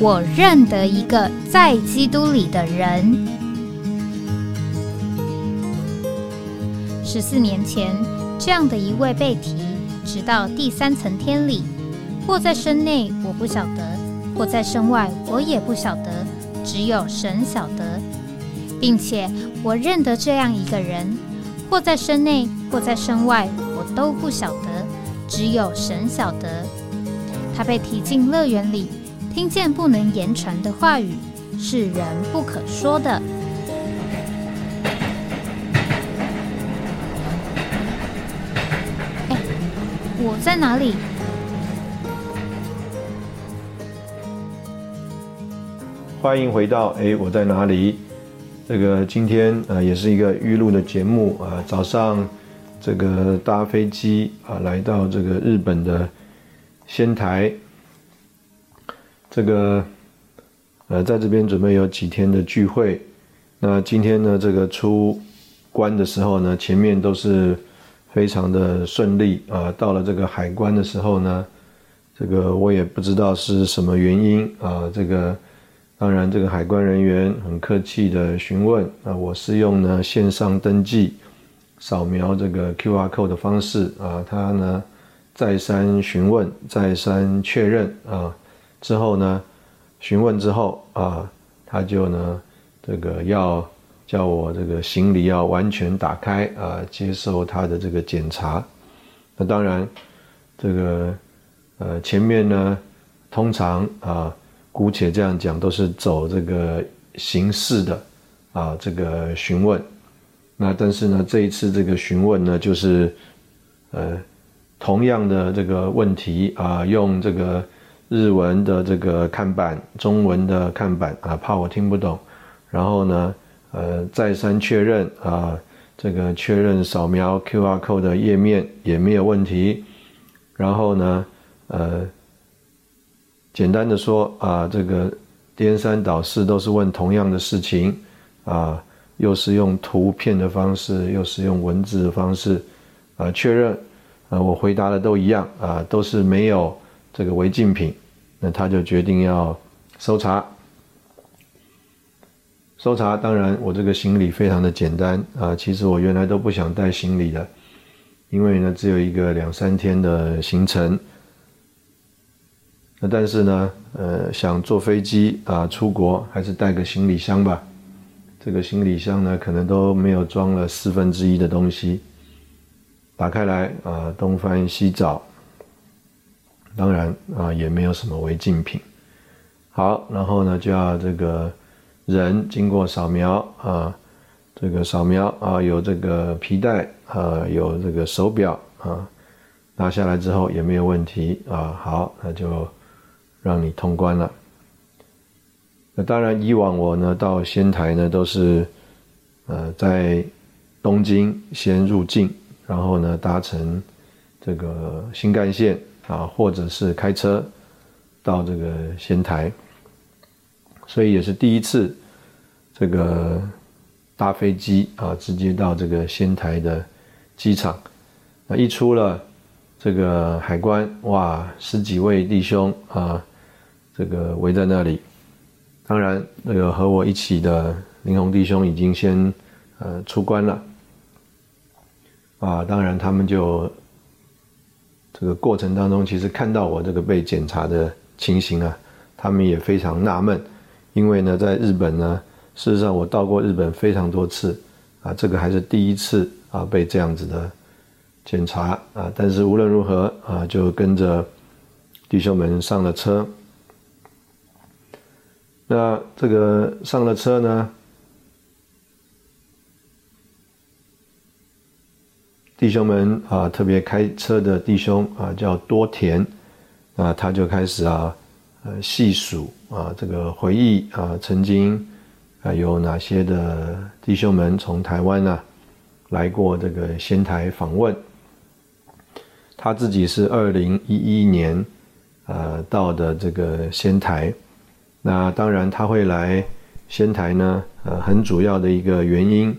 我认得一个在基督里的人。十四年前，这样的一位被提，直到第三层天里，或在身内，我不晓得；或在身外，我也不晓得。只有神晓得，并且我认得这样一个人，或在身内，或在身外，我都不晓得。只有神晓得，他被提进乐园里。听见不能言传的话语，是人不可说的。哎，我在哪里？欢迎回到哎，我在哪里？这个今天呃也是一个预录的节目啊，早上这个搭飞机啊来到这个日本的仙台。这个，呃，在这边准备有几天的聚会。那今天呢，这个出关的时候呢，前面都是非常的顺利啊。到了这个海关的时候呢，这个我也不知道是什么原因啊。这个当然，这个海关人员很客气的询问啊，我是用呢线上登记，扫描这个 Q R code 的方式啊。他呢再三询问，再三确认啊。之后呢，询问之后啊，他就呢，这个要叫我这个行李要完全打开啊，接受他的这个检查。那当然，这个呃前面呢，通常啊，姑且这样讲，都是走这个形式的啊，这个询问。那但是呢，这一次这个询问呢，就是呃同样的这个问题啊，用这个。日文的这个看板，中文的看板啊，怕我听不懂，然后呢，呃，再三确认啊，这个确认扫描 Q R code 的页面也没有问题，然后呢，呃，简单的说啊，这个颠三倒四都是问同样的事情啊，又是用图片的方式，又是用文字的方式啊，确认啊，我回答的都一样啊，都是没有这个违禁品。那他就决定要搜查，搜查。当然，我这个行李非常的简单啊。其实我原来都不想带行李的，因为呢，只有一个两三天的行程。那但是呢，呃，想坐飞机啊，出国还是带个行李箱吧。这个行李箱呢，可能都没有装了四分之一的东西。打开来啊，东翻西找。当然啊，也没有什么违禁品。好，然后呢，就要这个人经过扫描啊，这个扫描啊，有这个皮带啊，有这个手表啊，拿下来之后也没有问题啊。好，那就让你通关了。那当然，以往我呢到仙台呢都是呃在东京先入境，然后呢搭乘这个新干线。啊，或者是开车到这个仙台，所以也是第一次这个搭飞机啊，直接到这个仙台的机场。那一出了这个海关，哇，十几位弟兄啊，这个围在那里。当然，那个和我一起的林红弟兄已经先呃出关了。啊，当然他们就。这个过程当中，其实看到我这个被检查的情形啊，他们也非常纳闷，因为呢，在日本呢，事实上我到过日本非常多次，啊，这个还是第一次啊被这样子的检查啊，但是无论如何啊，就跟着弟兄们上了车。那这个上了车呢，弟兄们啊，特别开车的弟兄啊，叫多田啊，他就开始啊，呃，细数啊，这个回忆啊，曾经啊，有哪些的弟兄们从台湾呢来过这个仙台访问。他自己是二零一一年呃到的这个仙台。那当然，他会来仙台呢，呃，很主要的一个原因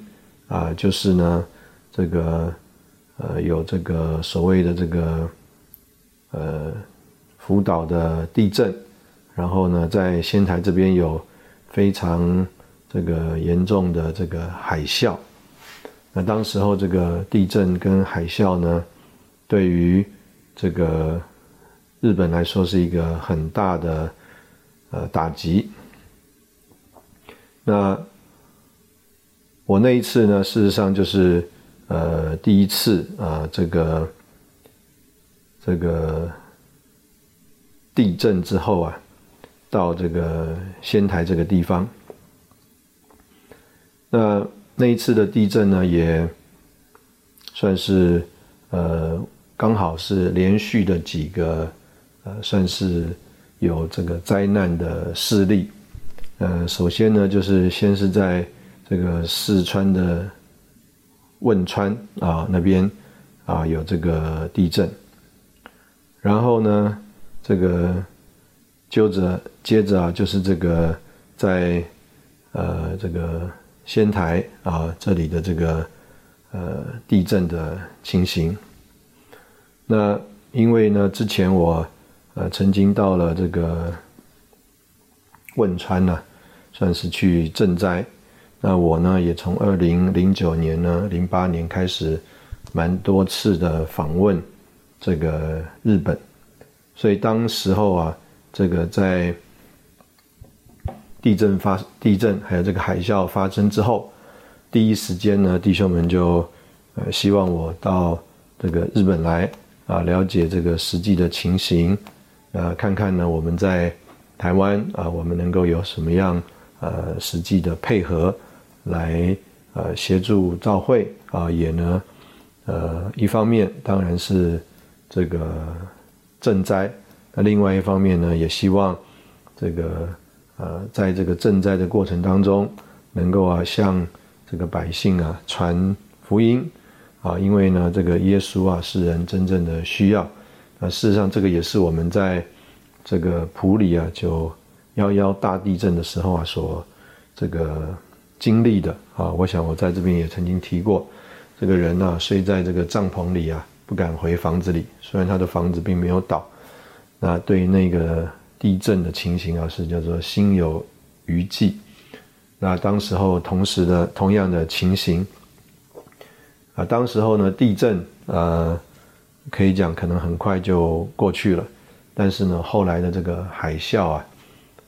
啊，就是呢，这个呃有这个所谓的这个呃福岛的地震，然后呢，在仙台这边有非常这个严重的这个海啸。那当时候这个地震跟海啸呢，对于这个日本来说是一个很大的。呃，打击。那我那一次呢，事实上就是呃第一次啊，这个这个地震之后啊，到这个仙台这个地方。那那一次的地震呢，也算是呃刚好是连续的几个呃，算是。有这个灾难的势力，呃，首先呢，就是先是在这个四川的汶川啊那边啊有这个地震，然后呢，这个接着接着啊就是这个在呃这个仙台啊这里的这个呃地震的情形，那因为呢之前我。呃，曾经到了这个汶川呢，算是去赈灾。那我呢，也从二零零九年呢，零八年开始，蛮多次的访问这个日本。所以当时候啊，这个在地震发地震还有这个海啸发生之后，第一时间呢，弟兄们就呃希望我到这个日本来啊，了解这个实际的情形。呃，看看呢，我们在台湾啊，我们能够有什么样呃实际的配合，来呃协助召会啊，也呢，呃，一方面当然是这个赈灾，那另外一方面呢，也希望这个呃，在这个赈灾的过程当中，能够啊向这个百姓啊传福音啊，因为呢，这个耶稣啊是人真正的需要。那事实上，这个也是我们在这个普里啊，就幺幺大地震的时候啊，所这个经历的啊。我想我在这边也曾经提过，这个人呢睡在这个帐篷里啊，不敢回房子里。虽然他的房子并没有倒，那对那个地震的情形啊，是叫做心有余悸。那当时候同时的同样的情形啊，当时候呢地震呃。可以讲，可能很快就过去了，但是呢，后来的这个海啸啊，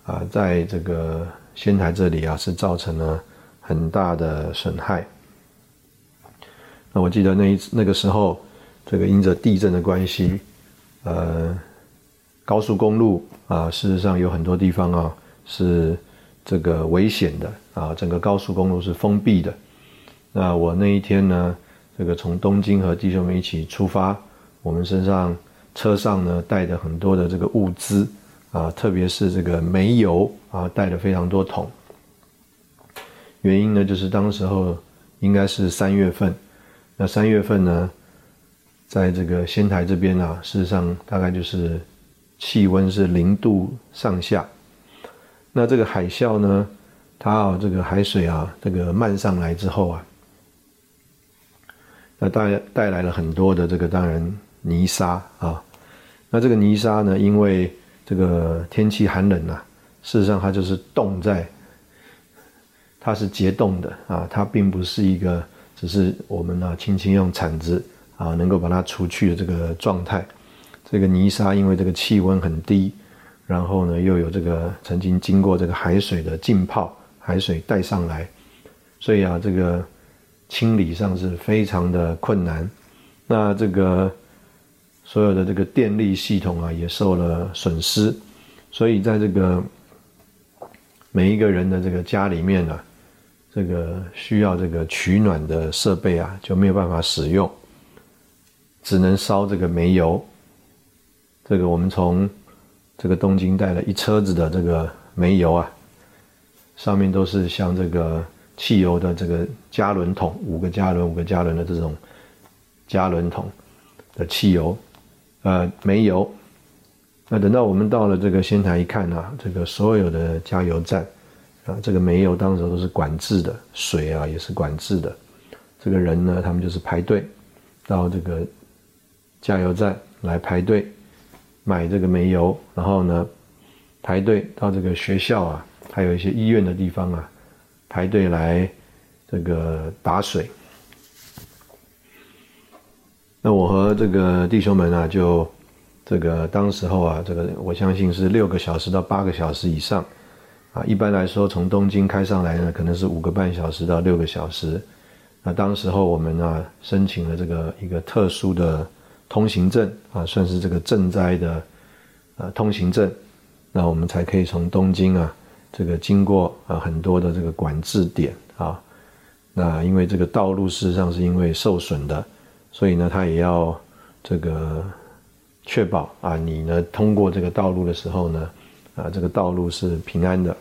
啊，在这个仙台这里啊，是造成了很大的损害。那我记得那一次那个时候，这个因着地震的关系，呃，高速公路啊，事实上有很多地方啊是这个危险的啊，整个高速公路是封闭的。那我那一天呢，这个从东京和弟兄们一起出发。我们身上车上呢带的很多的这个物资啊，特别是这个煤油啊，带了非常多桶。原因呢，就是当时候应该是三月份，那三月份呢，在这个仙台这边啊，事实上大概就是气温是零度上下。那这个海啸呢，它啊这个海水啊这个漫上来之后啊，那带带来了很多的这个当然。泥沙啊，那这个泥沙呢？因为这个天气寒冷啊，事实上它就是冻在，它是结冻的啊，它并不是一个只是我们呢轻轻用铲子啊能够把它除去的这个状态。这个泥沙因为这个气温很低，然后呢又有这个曾经经过这个海水的浸泡，海水带上来，所以啊这个清理上是非常的困难。那这个所有的这个电力系统啊也受了损失，所以在这个每一个人的这个家里面呢，这个需要这个取暖的设备啊就没有办法使用，只能烧这个煤油。这个我们从这个东京带了一车子的这个煤油啊，上面都是像这个汽油的这个加仑桶，五个加仑、五个加仑的这种加仑桶的汽油，呃，煤油。那等到我们到了这个仙台一看啊，这个所有的加油站啊，这个煤油当时都是管制的，水啊也是管制的。这个人呢，他们就是排队到这个加油站来排队。买这个煤油，然后呢，排队到这个学校啊，还有一些医院的地方啊，排队来这个打水。那我和这个弟兄们啊，就这个当时候啊，这个我相信是六个小时到八个小时以上啊。一般来说，从东京开上来呢，可能是五个半小时到六个小时。那当时候我们呢，申请了这个一个特殊的。通行证啊，算是这个赈灾的呃通行证，那我们才可以从东京啊，这个经过啊很多的这个管制点啊，那因为这个道路事实上是因为受损的，所以呢，他也要这个确保啊，你呢通过这个道路的时候呢，啊这个道路是平安的。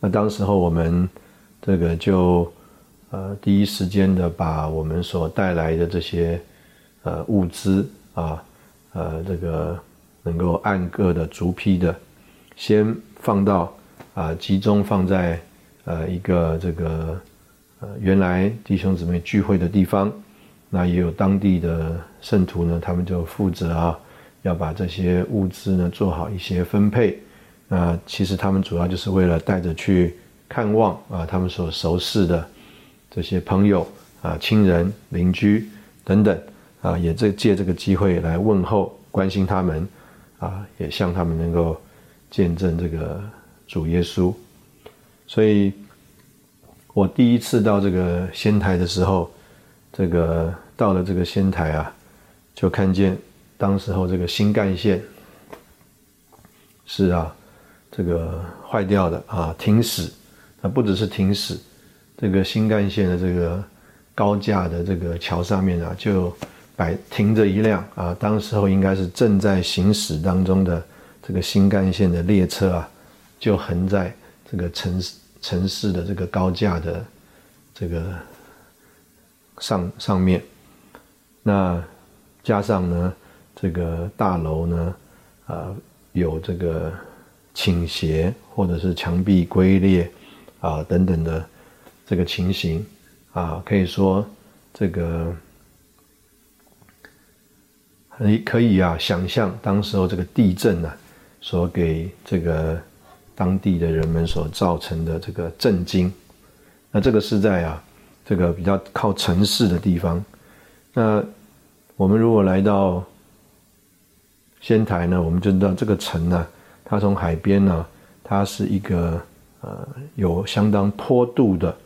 那当时候我们这个就呃第一时间的把我们所带来的这些。呃，物资啊，呃，这个能够按个的逐批的，先放到啊，集中放在呃一个这个呃原来弟兄姊妹聚会的地方，那也有当地的圣徒呢，他们就负责啊，要把这些物资呢做好一些分配。那其实他们主要就是为了带着去看望啊，他们所熟识的这些朋友啊、亲人、邻居等等。啊，也这借这个机会来问候、关心他们，啊，也向他们能够见证这个主耶稣。所以，我第一次到这个仙台的时候，这个到了这个仙台啊，就看见当时候这个新干线是啊，这个坏掉的啊，停驶。那不只是停驶，这个新干线的这个高架的这个桥上面啊，就摆停着一辆啊，当时候应该是正在行驶当中的这个新干线的列车啊，就横在这个城市城市的这个高架的这个上上面。那加上呢，这个大楼呢，啊，有这个倾斜或者是墙壁龟裂啊等等的这个情形啊，可以说这个。你可以啊，想象当时候这个地震呢，所给这个当地的人们所造成的这个震惊。那这个是在啊，这个比较靠城市的地方。那我们如果来到仙台呢，我们就知道这个城呢，它从海边呢，它是一个呃有相当坡度的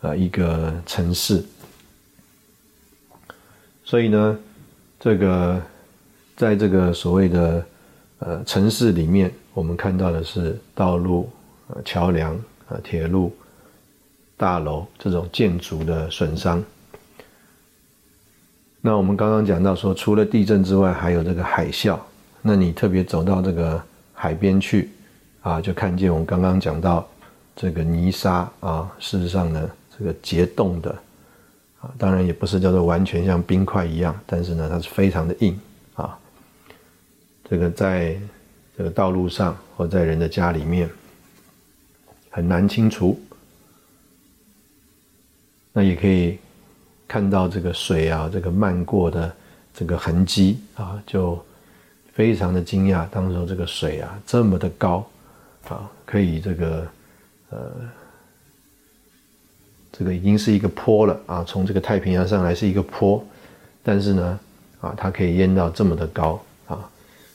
呃一个城市。所以呢，这个。在这个所谓的呃城市里面，我们看到的是道路、桥梁、呃铁路、大楼这种建筑的损伤。那我们刚刚讲到说，除了地震之外，还有这个海啸。那你特别走到这个海边去啊，就看见我们刚刚讲到这个泥沙啊，事实上呢，这个结冻的啊，当然也不是叫做完全像冰块一样，但是呢，它是非常的硬啊。这个在这个道路上或在人的家里面很难清除，那也可以看到这个水啊，这个漫过的这个痕迹啊，就非常的惊讶。当时这个水啊这么的高啊，可以这个呃，这个已经是一个坡了啊，从这个太平洋上来是一个坡，但是呢啊，它可以淹到这么的高啊。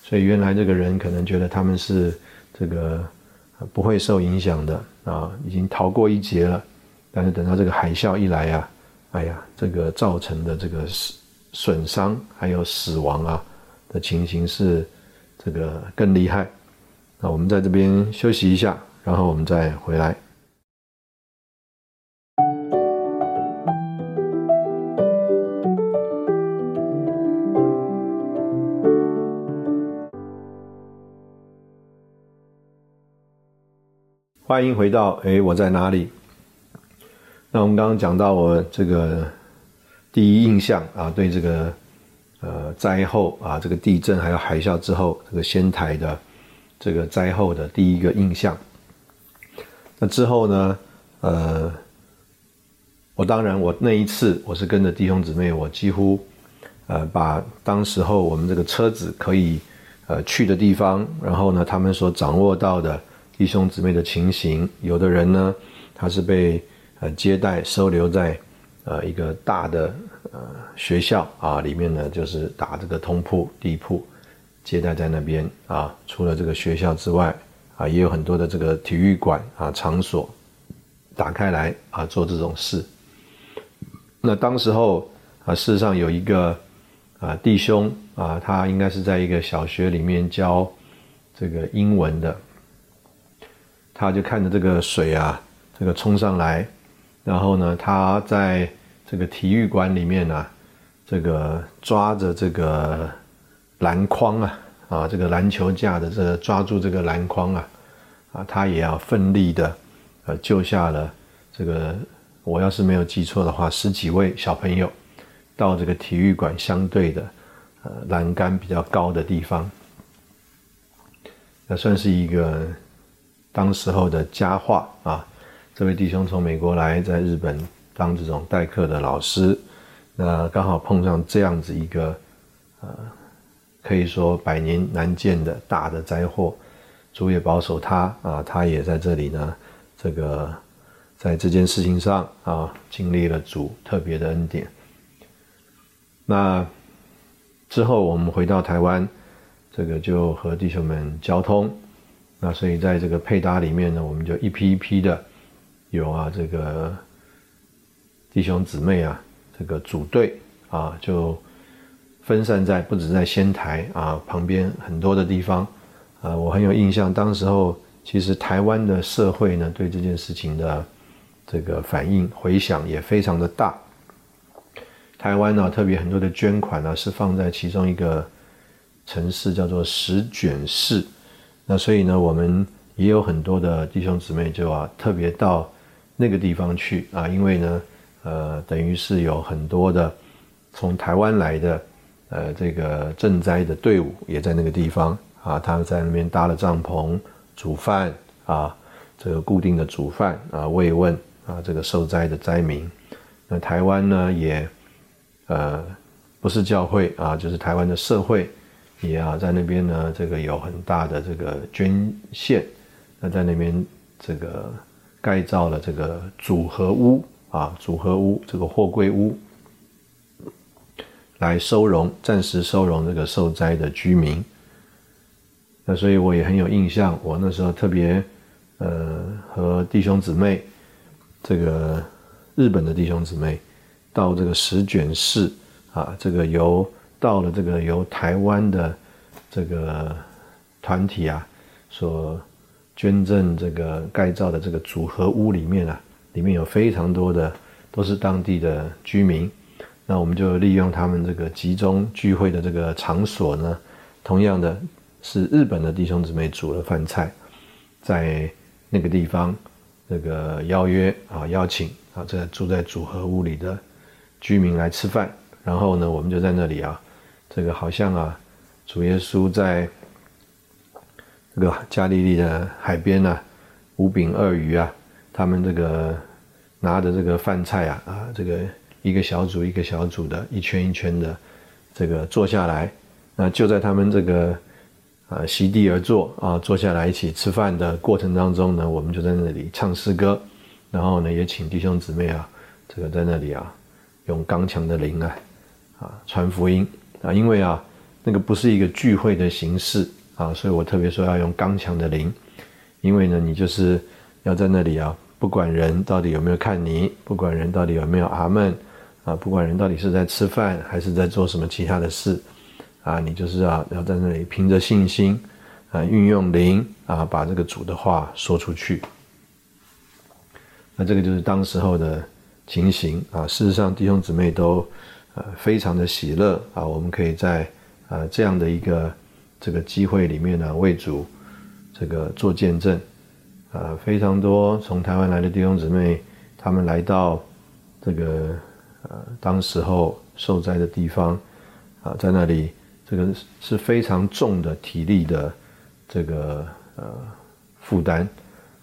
所以原来这个人可能觉得他们是这个不会受影响的啊，已经逃过一劫了。但是等到这个海啸一来呀，哎呀，这个造成的这个损伤还有死亡啊的情形是这个更厉害。那我们在这边休息一下，然后我们再回来。欢迎回到哎，我在哪里？那我们刚刚讲到我这个第一印象啊，对这个呃灾后啊，这个地震还有海啸之后，这个仙台的这个灾后的第一个印象。那之后呢，呃，我当然我那一次我是跟着弟兄姊妹，我几乎呃把当时候我们这个车子可以呃去的地方，然后呢他们所掌握到的。弟兄姊妹的情形，有的人呢，他是被呃接待收留在呃一个大的呃学校啊里面呢，就是打这个通铺地铺，接待在那边啊。除了这个学校之外啊，也有很多的这个体育馆啊场所打开来啊做这种事。那当时候啊，事实上有一个啊弟兄啊，他应该是在一个小学里面教这个英文的。他就看着这个水啊，这个冲上来，然后呢，他在这个体育馆里面呢，这个抓着这个篮筐啊，啊，这个篮球架的这个抓住这个篮筐啊，啊，他也要奋力的，呃，救下了这个，我要是没有记错的话，十几位小朋友到这个体育馆相对的，呃，栏杆比较高的地方，那算是一个。当时候的佳话啊，这位弟兄从美国来，在日本当这种代课的老师，那刚好碰上这样子一个，呃，可以说百年难见的大的灾祸，主也保守他啊，他也在这里呢，这个在这件事情上啊，经历了主特别的恩典。那之后我们回到台湾，这个就和弟兄们交通。那所以在这个配搭里面呢，我们就一批一批的有啊，这个弟兄姊妹啊，这个组队啊，就分散在不止在仙台啊旁边很多的地方啊，我很有印象，当时候其实台湾的社会呢对这件事情的这个反应回响也非常的大。台湾呢特别很多的捐款呢是放在其中一个城市叫做石卷市。那所以呢，我们也有很多的弟兄姊妹就啊，特别到那个地方去啊，因为呢，呃，等于是有很多的从台湾来的呃这个赈灾的队伍也在那个地方啊，他们在那边搭了帐篷，煮饭啊，这个固定的煮饭啊，慰问啊这个受灾的灾民。那台湾呢，也呃不是教会啊，就是台湾的社会。也啊，在那边呢，这个有很大的这个捐献，那在那边这个盖造了这个组合屋啊，组合屋这个货柜屋，来收容暂时收容这个受灾的居民。那所以我也很有印象，我那时候特别呃和弟兄姊妹，这个日本的弟兄姊妹，到这个石卷市啊，这个由。到了这个由台湾的这个团体啊所捐赠这个盖造的这个组合屋里面啊，里面有非常多的都是当地的居民，那我们就利用他们这个集中聚会的这个场所呢，同样的是日本的弟兄姊妹煮了饭菜，在那个地方这个邀约啊邀请啊这住在组合屋里的居民来吃饭，然后呢我们就在那里啊。这个好像啊，主耶稣在这个加利利的海边呢，五饼二鱼啊，他们这个拿着这个饭菜啊啊，这个一个小组一个小组的，一圈一圈的，这个坐下来，那就在他们这个啊席地而坐啊，坐下来一起吃饭的过程当中呢，我们就在那里唱诗歌，然后呢也请弟兄姊妹啊，这个在那里啊，用刚强的灵啊啊传福音。啊，因为啊，那个不是一个聚会的形式啊，所以我特别说要用刚强的灵，因为呢，你就是要在那里啊，不管人到底有没有看你，不管人到底有没有阿门啊，不管人到底是在吃饭还是在做什么其他的事，啊，你就是要要在那里凭着信心，啊，运用灵啊，把这个主的话说出去。那这个就是当时候的情形啊。事实上，弟兄姊妹都呃非常的喜乐啊，我们可以在啊这样的一个这个机会里面呢，为主这个做见证啊，非常多从台湾来的弟兄姊妹，他们来到这个。呃，当时候受灾的地方，啊，在那里，这个是非常重的体力的这个呃负担，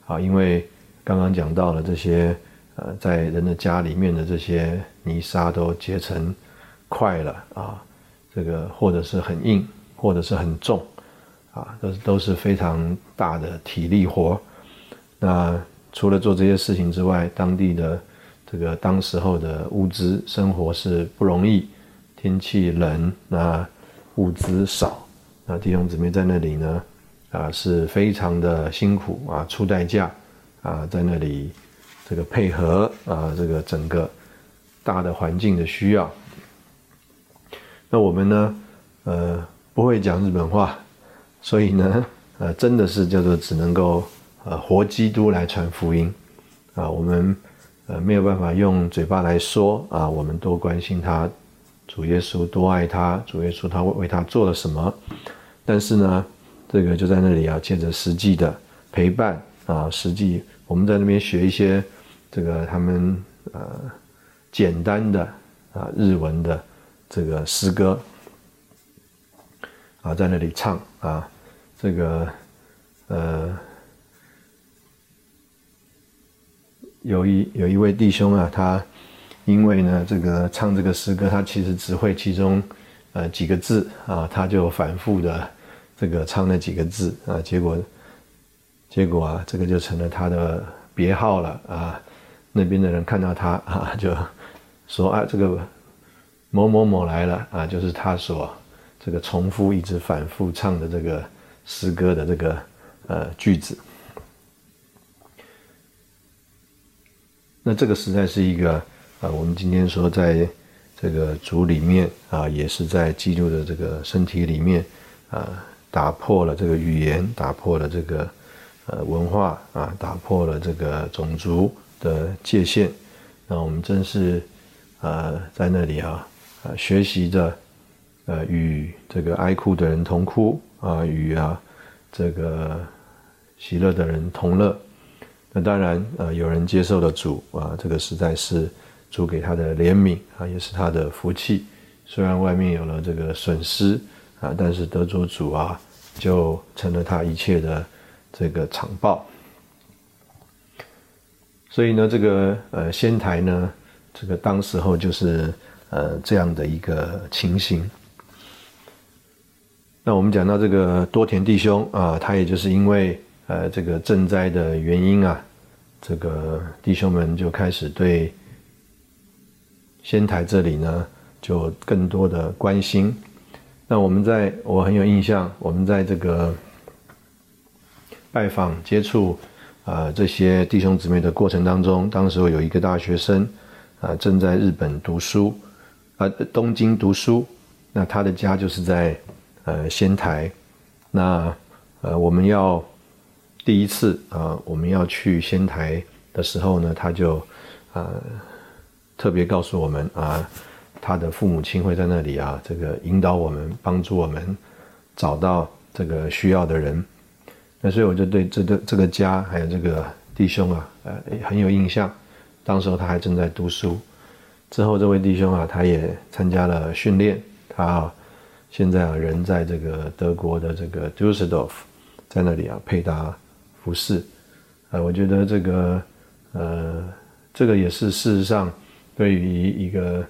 啊，因为刚刚讲到了这些呃，在人的家里面的这些泥沙都结成块了啊，这个或者是很硬，或者是很重，啊，都都是非常大的体力活。那除了做这些事情之外，当地的。这个当时候的物资生活是不容易，天气冷，那物资少，那弟兄姊妹在那里呢，啊是非常的辛苦啊，出代价啊，在那里这个配合啊，这个整个大的环境的需要。那我们呢，呃，不会讲日本话，所以呢，呃，真的是叫做只能够呃活基督来传福音啊，我们。呃，没有办法用嘴巴来说啊，我们多关心他，主耶稣多爱他，主耶稣他为为他做了什么？但是呢，这个就在那里啊，借着实际的陪伴啊，实际我们在那边学一些这个他们呃简单的啊日文的这个诗歌啊，在那里唱啊，这个呃。有一有一位弟兄啊，他因为呢这个唱这个诗歌，他其实只会其中呃几个字啊，他就反复的这个唱那几个字啊，结果结果啊，这个就成了他的别号了啊。那边的人看到他啊，就说啊，这个某某某来了啊，就是他所这个重复一直反复唱的这个诗歌的这个呃句子。那这个实在是一个啊，我们今天说在这个主里面啊，也是在基督的这个身体里面啊，打破了这个语言，打破了这个呃文化啊，打破了这个种族的界限。那我们真是呃在那里啊啊学习着呃与这个哀哭的人同哭啊，与啊这个喜乐的人同乐。那当然，呃，有人接受了主啊，这个实在是主给他的怜悯啊，也是他的福气。虽然外面有了这个损失啊，但是得着主啊，就成了他一切的这个长报。所以呢，这个呃仙台呢，这个当时候就是呃这样的一个情形。那我们讲到这个多田弟兄啊，他也就是因为。呃，这个赈灾的原因啊，这个弟兄们就开始对仙台这里呢，就更多的关心。那我们在我很有印象，我们在这个拜访接触啊这些弟兄姊妹的过程当中，当时有一个大学生啊正在日本读书啊东京读书，那他的家就是在呃仙台，那呃我们要。第一次啊，我们要去仙台的时候呢，他就啊特别告诉我们啊，他的父母亲会在那里啊，这个引导我们，帮助我们找到这个需要的人。那所以我就对这个这个家还有这个弟兄啊，呃很有印象。当时候他还正在读书，之后这位弟兄啊，他也参加了训练，他现在啊人在这个德国的这个 Dusseldorf，在那里啊配搭。不是，呃，我觉得这个，呃，这个也是事实上，对于一个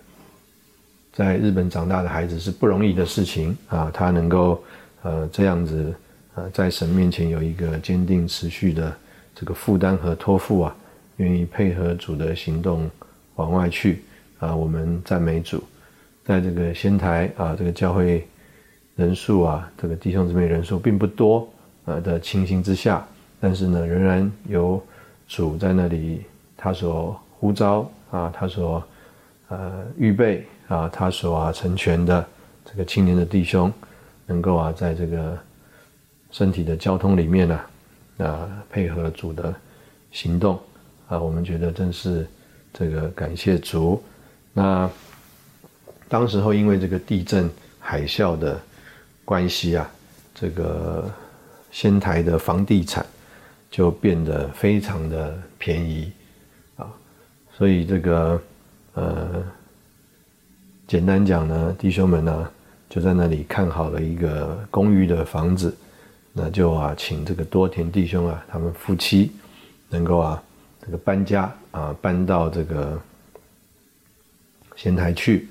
在日本长大的孩子是不容易的事情啊。他能够呃这样子，呃，在神面前有一个坚定持续的这个负担和托付啊，愿意配合主的行动往外去啊。我们赞美主，在这个仙台啊，这个教会人数啊，这个弟兄姊妹人数并不多呃的情形之下。但是呢，仍然有主在那里，他所呼召啊，他所呃预备啊他所啊成全的这个青年的弟兄，能够啊在这个身体的交通里面呢啊配合主的行动啊，我们觉得真是这个感谢主。那当时候因为这个地震海啸的关系啊，这个仙台的房地产就变得非常的便宜啊，所以这个呃，简单讲呢，弟兄们呢就在那里看好了一个公寓的房子，那就啊请这个多田弟兄啊，他们夫妻能够啊这个搬家啊搬到这个仙台去，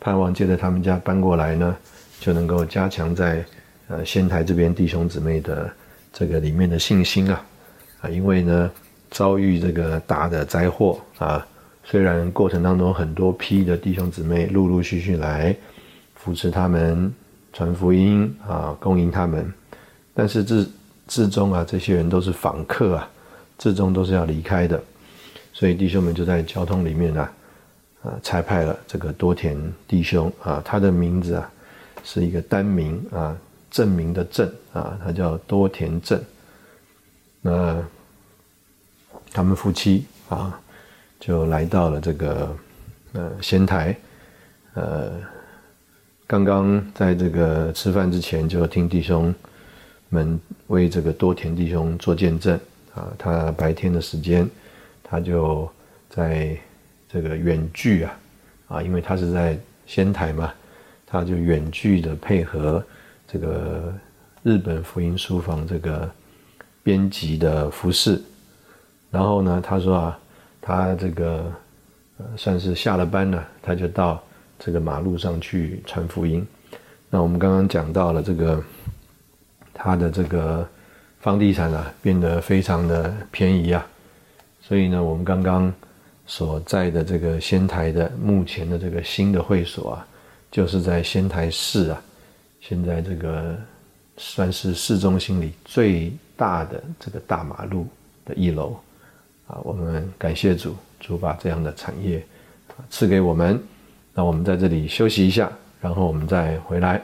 盼望借着他们家搬过来呢，就能够加强在呃仙台这边弟兄姊妹的这个里面的信心啊。啊，因为呢遭遇这个大的灾祸啊。虽然过程当中很多批的弟兄姊妹陆陆续续来扶持他们传福音啊，供应他们，但是至至终啊，这些人都是访客啊，至终都是要离开的，所以弟兄们就在交通里面呢，啊，差派了这个多田弟兄啊，他的名字啊是一个单名啊，证明的证啊，他叫多田正，那他们夫妻啊。就来到了这个呃仙台，呃，刚刚在这个吃饭之前，就听弟兄们为这个多田弟兄做见证啊。他白天的时间，他就在这个远距啊啊，因为他是在仙台嘛，他就远距的配合这个日本福音书房这个编辑的服饰。然后呢，他说啊。他这个算是下了班了，他就到这个马路上去传福音。那我们刚刚讲到了这个他的这个房地产啊变得非常的便宜啊，所以呢，我们刚刚所在的这个仙台的目前的这个新的会所啊，就是在仙台市啊，现在这个算是市中心里最大的这个大马路的一楼。啊，我们感谢主，主把这样的产业赐给我们。那我们在这里休息一下，然后我们再回来。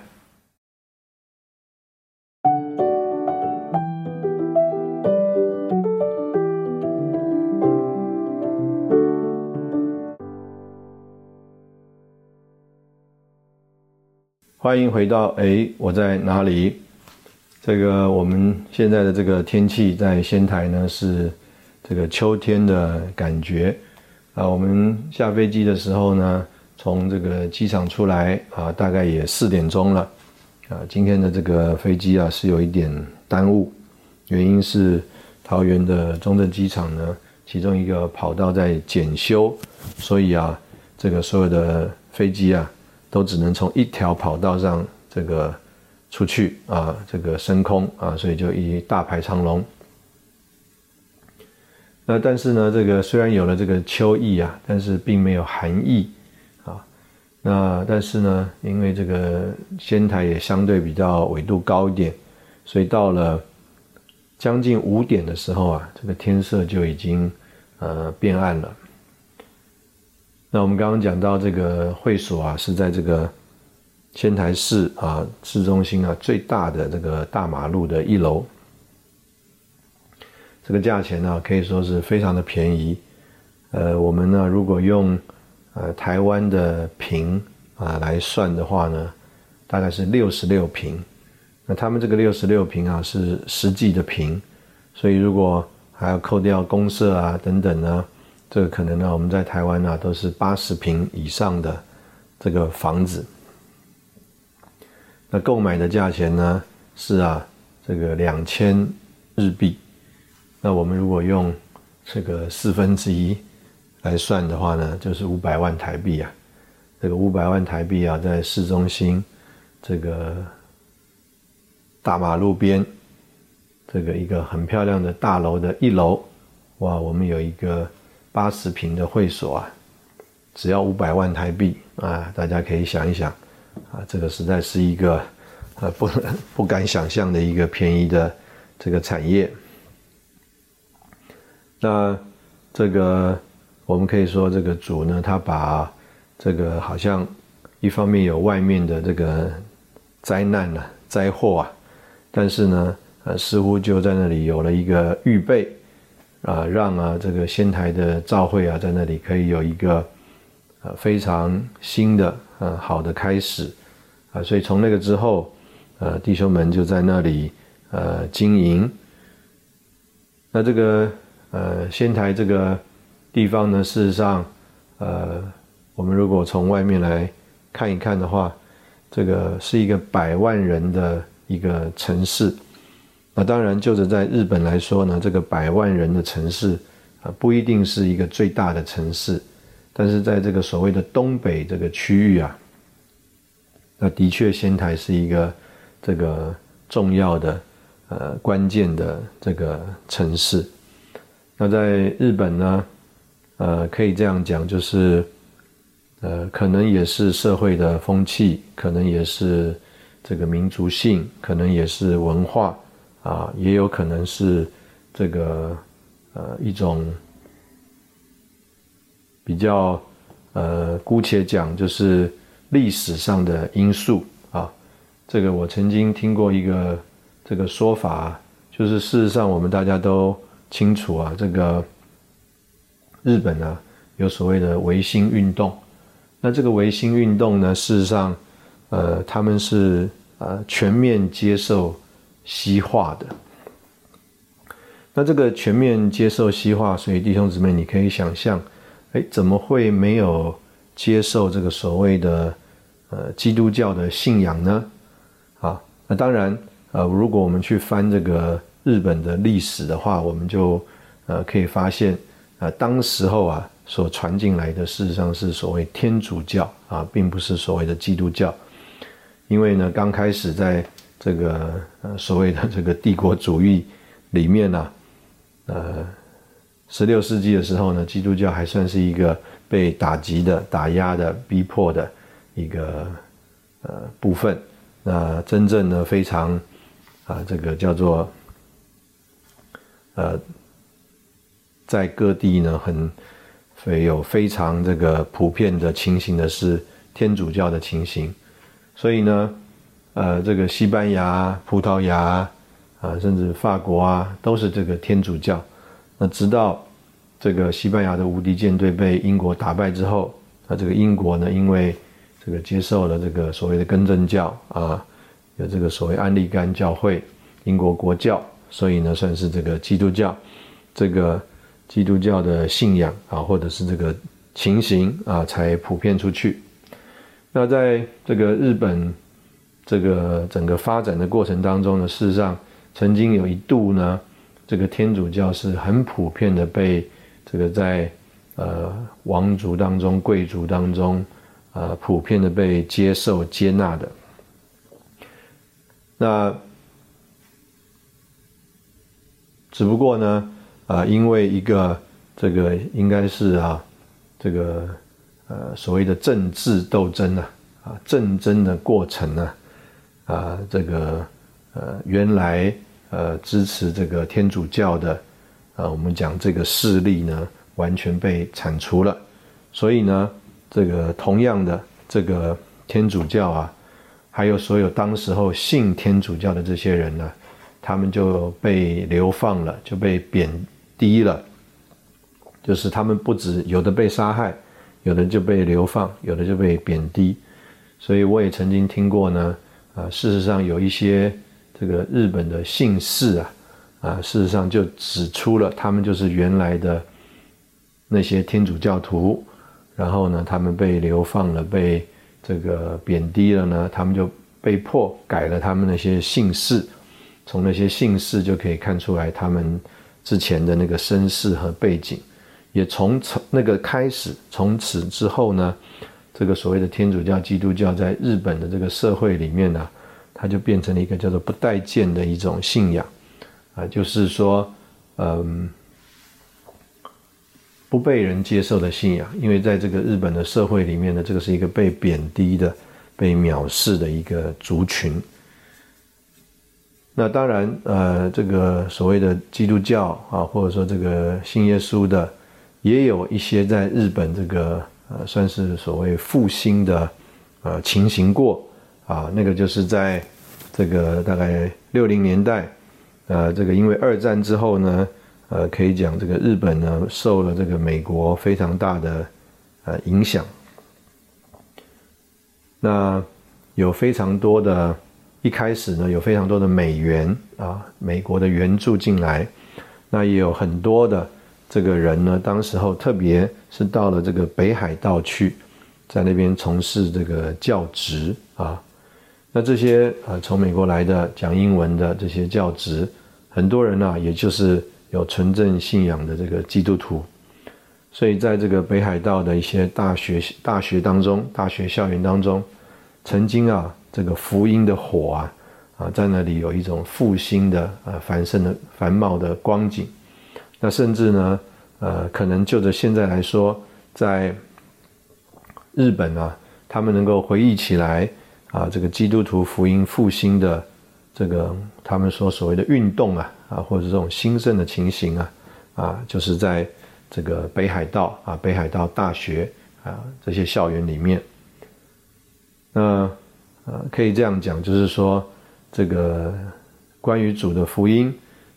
欢迎回到哎，我在哪里？这个我们现在的这个天气在仙台呢是。这个秋天的感觉啊，我们下飞机的时候呢，从这个机场出来啊，大概也四点钟了啊。今天的这个飞机啊是有一点耽误，原因是桃园的中正机场呢，其中一个跑道在检修，所以啊，这个所有的飞机啊都只能从一条跑道上这个出去啊，这个升空啊，所以就一大排长龙。那但是呢，这个虽然有了这个秋意啊，但是并没有寒意啊。那但是呢，因为这个仙台也相对比较纬度高一点，所以到了将近五点的时候啊，这个天色就已经呃变暗了。那我们刚刚讲到这个会所啊，是在这个仙台市啊市中心啊最大的这个大马路的一楼。这个价钱呢，可以说是非常的便宜。呃，我们呢，如果用呃台湾的平啊来算的话呢，大概是六十六平。那他们这个六十六平啊是实际的平，所以如果还要扣掉公社啊等等呢，这个可能呢我们在台湾呢都是八十平以上的这个房子。那购买的价钱呢是啊这个两千日币。那我们如果用这个四分之一来算的话呢，就是五百万台币啊。这个五百万台币啊，在市中心这个大马路边，这个一个很漂亮的大楼的一楼，哇，我们有一个八十平的会所啊，只要五百万台币啊，大家可以想一想啊，这个实在是一个呃不不敢想象的一个便宜的这个产业。那这个我们可以说，这个主呢，他把这个好像一方面有外面的这个灾难啊、灾祸啊，但是呢，呃，似乎就在那里有了一个预备啊，让啊这个仙台的召会啊，在那里可以有一个呃非常新的呃好的开始啊，所以从那个之后，呃，弟兄们就在那里呃经营。那这个呃仙台这个地方呢，事实上，呃，我们如果从外面来看一看的话，这个是一个百万人的一个城市。那当然，就是在日本来说呢，这个百万人的城市啊，不一定是一个最大的城市，但是在这个所谓的东北这个区域啊，那的确仙台是一个这个重要的。呃，关键的这个城市，那在日本呢，呃，可以这样讲，就是，呃，可能也是社会的风气，可能也是这个民族性，可能也是文化啊，也有可能是这个呃一种比较呃，姑且讲就是历史上的因素啊。这个我曾经听过一个。这个说法就是，事实上我们大家都清楚啊，这个日本呢有所谓的维新运动。那这个维新运动呢，事实上，呃，他们是呃全面接受西化的。那这个全面接受西化，所以弟兄姊妹，你可以想象，哎，怎么会没有接受这个所谓的呃基督教的信仰呢？啊，那当然。呃，如果我们去翻这个日本的历史的话，我们就呃可以发现，呃，当时候啊所传进来的事实上是所谓天主教啊，并不是所谓的基督教。因为呢，刚开始在这个呃所谓的这个帝国主义里面呢，呃，十六世纪的时候呢，基督教还算是一个被打击的、打压的、逼迫的一个呃部分。那真正的非常。啊，这个叫做，呃，在各地呢，很有非常这个普遍的情形的是天主教的情形，所以呢，呃，这个西班牙、葡萄牙啊，甚至法国啊，都是这个天主教。那直到这个西班牙的无敌舰队被英国打败之后，那这个英国呢，因为这个接受了这个所谓的更正教啊。有这个所谓安利甘教会，英国国教，所以呢算是这个基督教，这个基督教的信仰啊，或者是这个情形啊，才普遍出去。那在这个日本这个整个发展的过程当中呢，事实上曾经有一度呢，这个天主教是很普遍的被这个在呃王族当中、贵族当中呃普遍的被接受接纳的。那只不过呢，啊，因为一个这个应该是啊，这个呃所谓的政治斗争呢，啊，政争的过程呢，啊，这个呃原来呃支持这个天主教的，啊，我们讲这个势力呢，完全被铲除了，所以呢，这个同样的这个天主教啊。还有所有当时候信天主教的这些人呢，他们就被流放了，就被贬低了。就是他们不止有的被杀害，有的就被流放，有的就被贬低。所以我也曾经听过呢，啊，事实上有一些这个日本的姓氏啊，啊，事实上就指出了他们就是原来的那些天主教徒，然后呢，他们被流放了，被。这个贬低了呢，他们就被迫改了他们那些姓氏，从那些姓氏就可以看出来他们之前的那个身世和背景，也从从那个开始，从此之后呢，这个所谓的天主教、基督教在日本的这个社会里面呢，它就变成了一个叫做不待见的一种信仰，啊，就是说，嗯。不被人接受的信仰，因为在这个日本的社会里面呢，这个是一个被贬低的、被藐视的一个族群。那当然，呃，这个所谓的基督教啊，或者说这个信耶稣的，也有一些在日本这个呃，算是所谓复兴的呃情形过啊，那个就是在这个大概六零年代，呃，这个因为二战之后呢，呃，可以讲这个日本呢受了这个美国非常大的呃影响，那有非常多的。一开始呢，有非常多的美元啊，美国的援助进来，那也有很多的这个人呢，当时候特别是到了这个北海道去，在那边从事这个教职啊，那这些呃从美国来的讲英文的这些教职，很多人呢，也就是有纯正信仰的这个基督徒，所以在这个北海道的一些大学大学当中，大学校园当中，曾经啊。这个福音的火啊，啊，在那里有一种复兴的啊繁盛的繁茂的光景。那甚至呢，呃，可能就着现在来说，在日本啊，他们能够回忆起来啊，这个基督徒福音复兴的这个他们说所谓的运动啊，啊，或者这种兴盛的情形啊，啊，就是在这个北海道啊，北海道大学啊这些校园里面，那。呃，可以这样讲，就是说，这个关于主的福音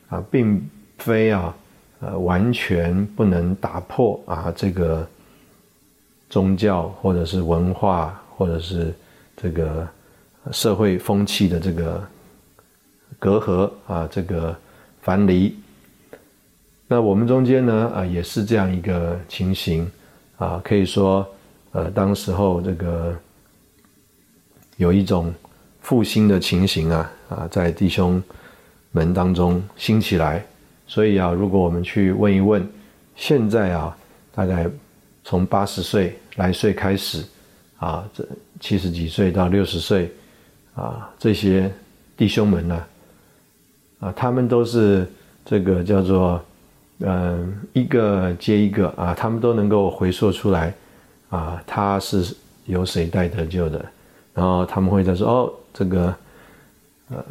啊，并非啊，呃，完全不能打破啊，这个宗教或者是文化或者是这个社会风气的这个隔阂啊，这个樊篱。那我们中间呢，啊，也是这样一个情形啊，可以说，呃，当时候这个。有一种复兴的情形啊啊，在弟兄们当中兴起来，所以啊，如果我们去问一问，现在啊，大概从八十岁来岁开始啊，这七十几岁到六十岁啊，这些弟兄们呢，啊，他们都是这个叫做嗯一个接一个啊，他们都能够回溯出来啊，他是由谁带得救的。然后他们会在说：“哦，这个，呃，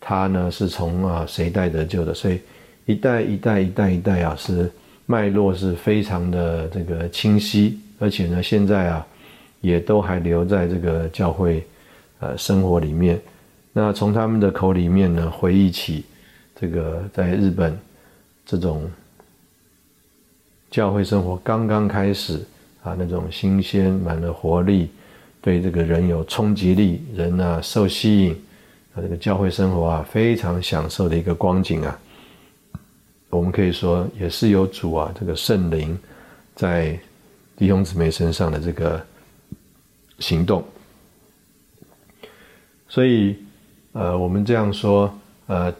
他呢是从啊谁带得救的？所以一代一代一代一代啊，是脉络是非常的这个清晰，而且呢，现在啊也都还留在这个教会呃生活里面。那从他们的口里面呢，回忆起这个在日本这种教会生活刚刚开始啊，那种新鲜、满了活力。”对这个人有冲击力，人呢受吸引，啊，这个教会生活啊非常享受的一个光景啊。我们可以说也是有主啊，这个圣灵在弟兄姊妹身上的这个行动。所以，呃，我们这样说，呃，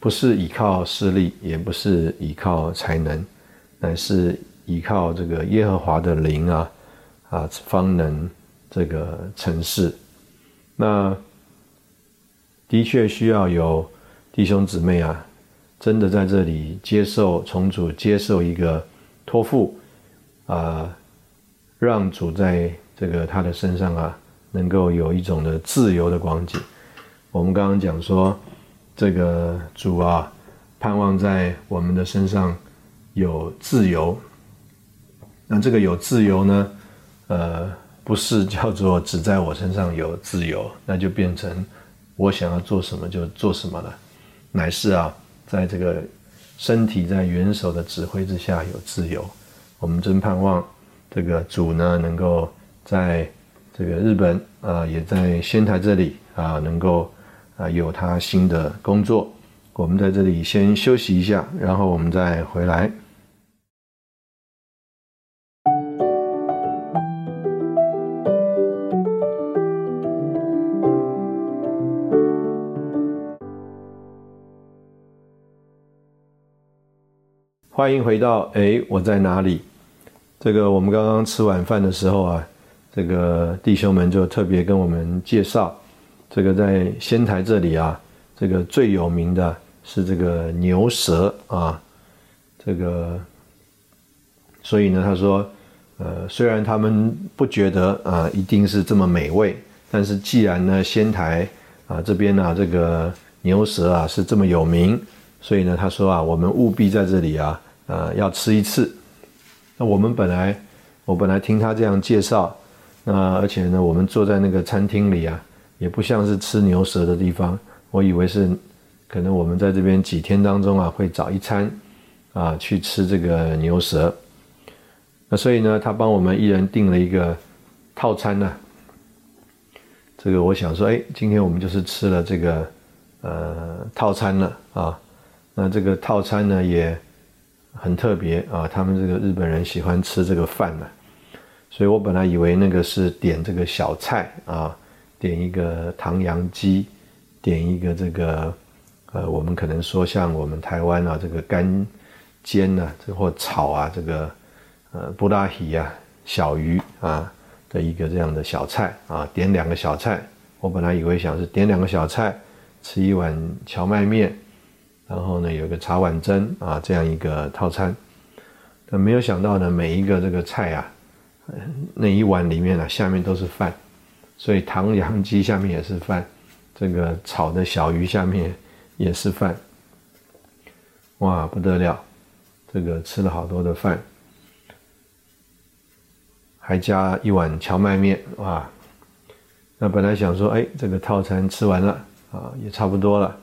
不是依靠势力，也不是依靠才能，乃是依靠这个耶和华的灵啊。啊，方能这个成事。那的确需要有弟兄姊妹啊，真的在这里接受重组，接受一个托付啊，让主在这个他的身上啊，能够有一种的自由的光景。我们刚刚讲说，这个主啊，盼望在我们的身上有自由。那这个有自由呢？呃，不是叫做只在我身上有自由，那就变成我想要做什么就做什么了，乃是啊，在这个身体在元首的指挥之下有自由。我们真盼望这个主呢，能够在这个日本啊，也在仙台这里啊，能够啊有他新的工作。我们在这里先休息一下，然后我们再回来。欢迎回到哎，我在哪里？这个我们刚刚吃晚饭的时候啊，这个弟兄们就特别跟我们介绍，这个在仙台这里啊，这个最有名的是这个牛舌啊，这个，所以呢，他说，呃，虽然他们不觉得啊一定是这么美味，但是既然呢仙台啊这边呢这个牛舌啊是这么有名，所以呢他说啊，我们务必在这里啊。呃，要吃一次。那我们本来我本来听他这样介绍，那而且呢，我们坐在那个餐厅里啊，也不像是吃牛舌的地方，我以为是可能我们在这边几天当中啊，会找一餐啊去吃这个牛舌。那所以呢，他帮我们一人订了一个套餐呢。这个我想说，哎，今天我们就是吃了这个呃套餐了啊。那这个套餐呢也很特别啊，他们这个日本人喜欢吃这个饭呢，所以我本来以为那个是点这个小菜啊，点一个唐扬鸡，点一个这个呃，我们可能说像我们台湾啊这个干煎啊，这或炒啊这个。呃，布拉提呀，小鱼啊的一个这样的小菜啊，点两个小菜。我本来以为想是点两个小菜，吃一碗荞麦面，然后呢有个茶碗蒸啊这样一个套餐。但没有想到呢，每一个这个菜啊，那一碗里面呢下面都是饭，所以唐扬鸡下面也是饭，这个炒的小鱼下面也是饭。哇，不得了，这个吃了好多的饭。还加一碗荞麦面，哇！那本来想说，哎，这个套餐吃完了啊，也差不多了。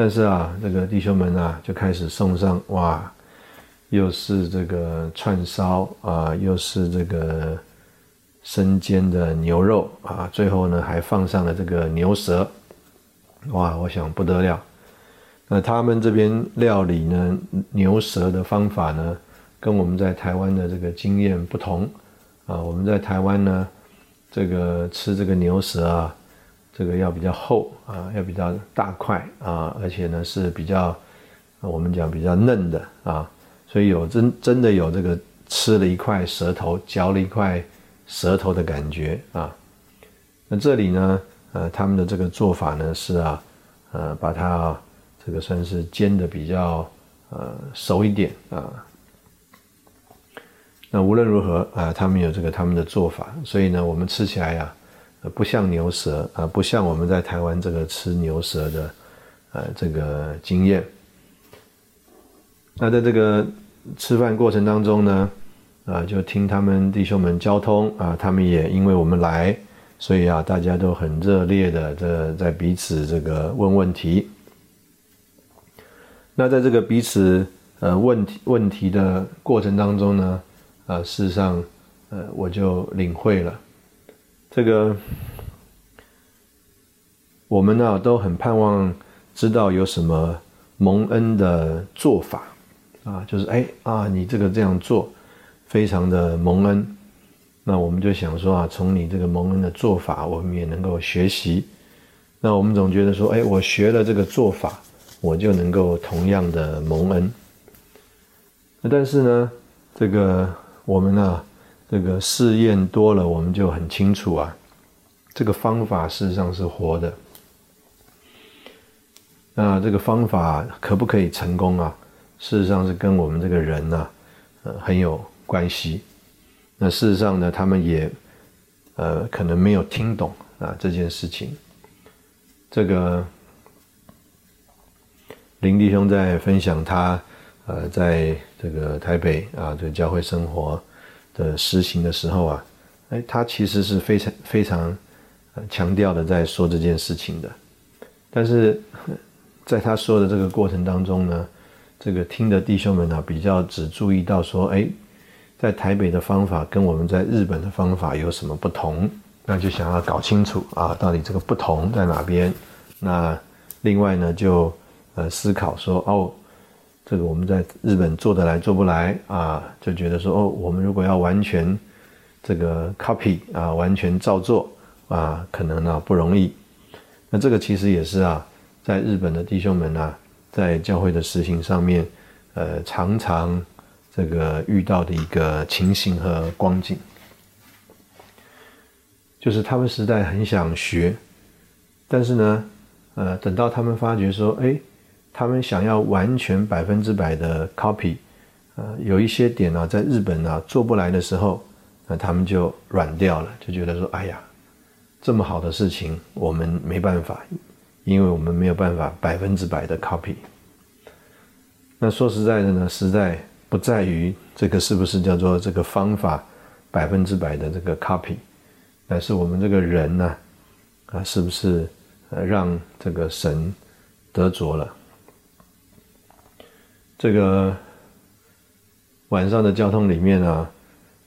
但是啊，这个弟兄们啊，就开始送上，哇，又是这个串烧啊，又是这个生煎的牛肉啊，最后呢还放上了这个牛舌，哇！我想不得了。那他们这边料理呢，牛舌的方法呢？跟我们在台湾的这个经验不同，啊，我们在台湾呢，这个吃这个牛舌啊，这个要比较厚啊，要比较大块啊，而且呢是比较，我们讲比较嫩的啊，所以有真真的有这个吃了一块舌头，嚼了一块舌头的感觉啊。那这里呢，呃，他们的这个做法呢是啊，呃，把它这个算是煎的比较呃熟一点啊。那无论如何啊，他们有这个他们的做法，所以呢，我们吃起来呀，不像牛舌啊，不像我们在台湾这个吃牛舌的，呃，这个经验。那在这个吃饭过程当中呢，啊，就听他们弟兄们交通啊，他们也因为我们来，所以啊，大家都很热烈的这在彼此这个问问题。那在这个彼此呃问题问题的过程当中呢。啊，事实上，呃，我就领会了，这个我们呢都很盼望知道有什么蒙恩的做法啊，就是哎啊，你这个这样做非常的蒙恩，那我们就想说啊，从你这个蒙恩的做法，我们也能够学习。那我们总觉得说，哎，我学了这个做法，我就能够同样的蒙恩。那但是呢，这个。我们呢，这个试验多了，我们就很清楚啊，这个方法事实上是活的。那这个方法可不可以成功啊？事实上是跟我们这个人呢，呃，很有关系。那事实上呢，他们也，呃，可能没有听懂啊这件事情。这个林弟兄在分享他。呃，在这个台北啊，这个教会生活的实行的时候啊，哎，他其实是非常非常强调的在说这件事情的。但是在他说的这个过程当中呢，这个听的弟兄们呢，比较只注意到说，哎，在台北的方法跟我们在日本的方法有什么不同？那就想要搞清楚啊，到底这个不同在哪边？那另外呢，就呃思考说，哦。这个我们在日本做得来做不来啊？就觉得说哦，我们如果要完全这个 copy 啊，完全照做啊，可能呢不容易。那这个其实也是啊，在日本的弟兄们啊，在教会的实行上面，呃，常常这个遇到的一个情形和光景，就是他们实在很想学，但是呢，呃，等到他们发觉说，哎。他们想要完全百分之百的 copy，呃，有一些点呢，在日本呢做不来的时候，那他们就软掉了，就觉得说，哎呀，这么好的事情我们没办法，因为我们没有办法百分之百的 copy。那说实在的呢，实在不在于这个是不是叫做这个方法百分之百的这个 copy，而是我们这个人呢，啊，是不是呃让这个神得着了？这个晚上的交通里面啊，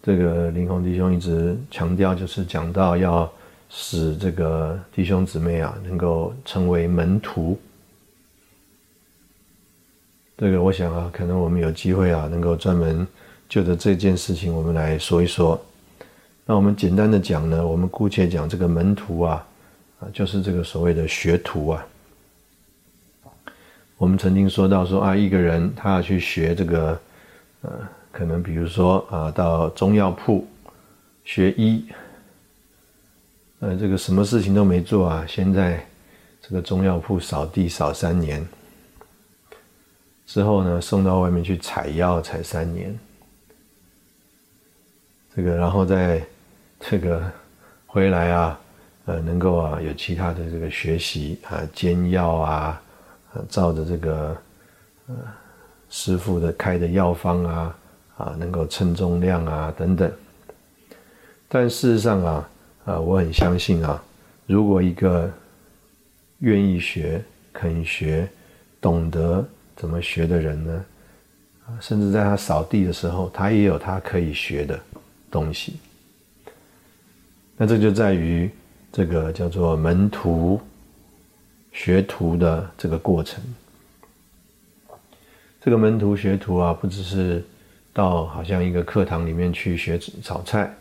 这个林宏弟兄一直强调，就是讲到要使这个弟兄姊妹啊，能够成为门徒。这个我想啊，可能我们有机会啊，能够专门就着这件事情，我们来说一说。那我们简单的讲呢，我们姑且讲这个门徒啊，啊，就是这个所谓的学徒啊。我们曾经说到说啊，一个人他要去学这个，呃，可能比如说啊，到中药铺学医，呃，这个什么事情都没做啊，先在这个中药铺扫地扫三年。之后呢，送到外面去采药，采三年。这个，然后再这个回来啊，呃，能够啊有其他的这个学习啊，煎药啊，照着这个呃师傅的开的药方啊，啊，能够称重量啊等等。但事实上啊，啊，我很相信啊，如果一个愿意学、肯学、懂得。怎么学的人呢？啊，甚至在他扫地的时候，他也有他可以学的东西。那这就在于这个叫做门徒学徒的这个过程。这个门徒学徒啊，不只是到好像一个课堂里面去学炒菜，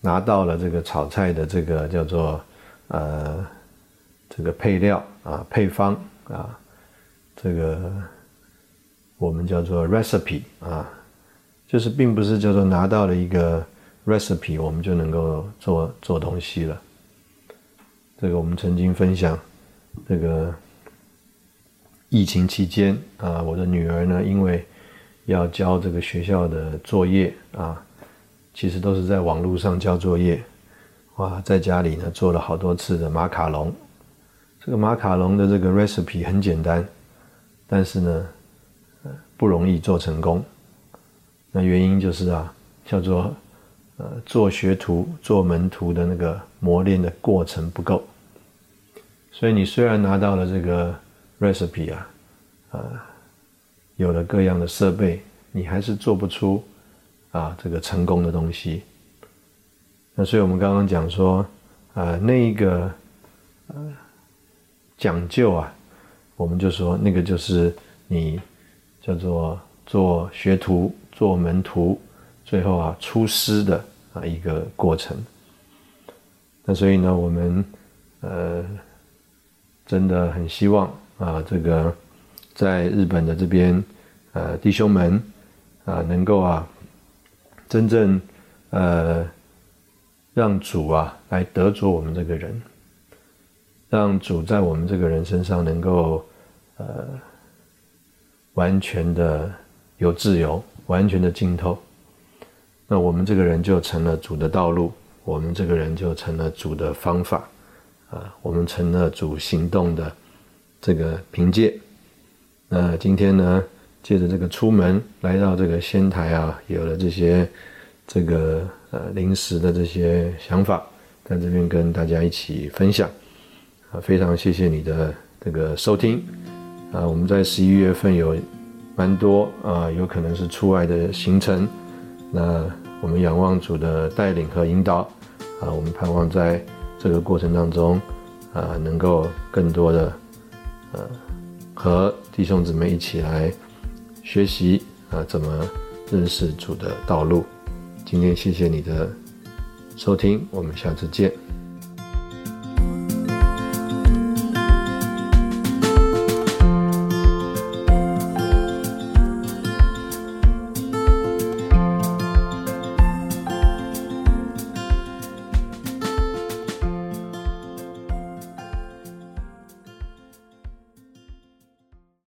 拿到了这个炒菜的这个叫做呃这个配料啊配方啊这个。我们叫做 recipe 啊，就是并不是叫做拿到了一个 recipe，我们就能够做做东西了。这个我们曾经分享，这个疫情期间啊，我的女儿呢，因为要交这个学校的作业啊，其实都是在网络上交作业，哇，在家里呢做了好多次的马卡龙。这个马卡龙的这个 recipe 很简单，但是呢。不容易做成功，那原因就是啊，叫做呃做学徒、做门徒的那个磨练的过程不够，所以你虽然拿到了这个 recipe 啊，呃，有了各样的设备，你还是做不出啊这个成功的东西。那所以我们刚刚讲说啊，那一个呃讲究啊，我们就说那个就是你。叫做做学徒、做门徒，最后啊出师的啊一个过程。那所以呢，我们呃真的很希望啊，这个在日本的这边呃弟兄们啊，能够啊真正呃让主啊来得着我们这个人，让主在我们这个人身上能够呃。完全的有自由，完全的浸透，那我们这个人就成了主的道路，我们这个人就成了主的方法，啊，我们成了主行动的这个凭借。那今天呢，借着这个出门来到这个仙台啊，有了这些这个呃临时的这些想法，在这边跟大家一起分享，啊，非常谢谢你的这个收听。啊，我们在十一月份有蛮多啊，有可能是出外的行程。那我们仰望主的带领和引导啊，我们盼望在这个过程当中啊，能够更多的呃和弟兄姊妹一起来学习啊，怎么认识主的道路。今天谢谢你的收听，我们下次见。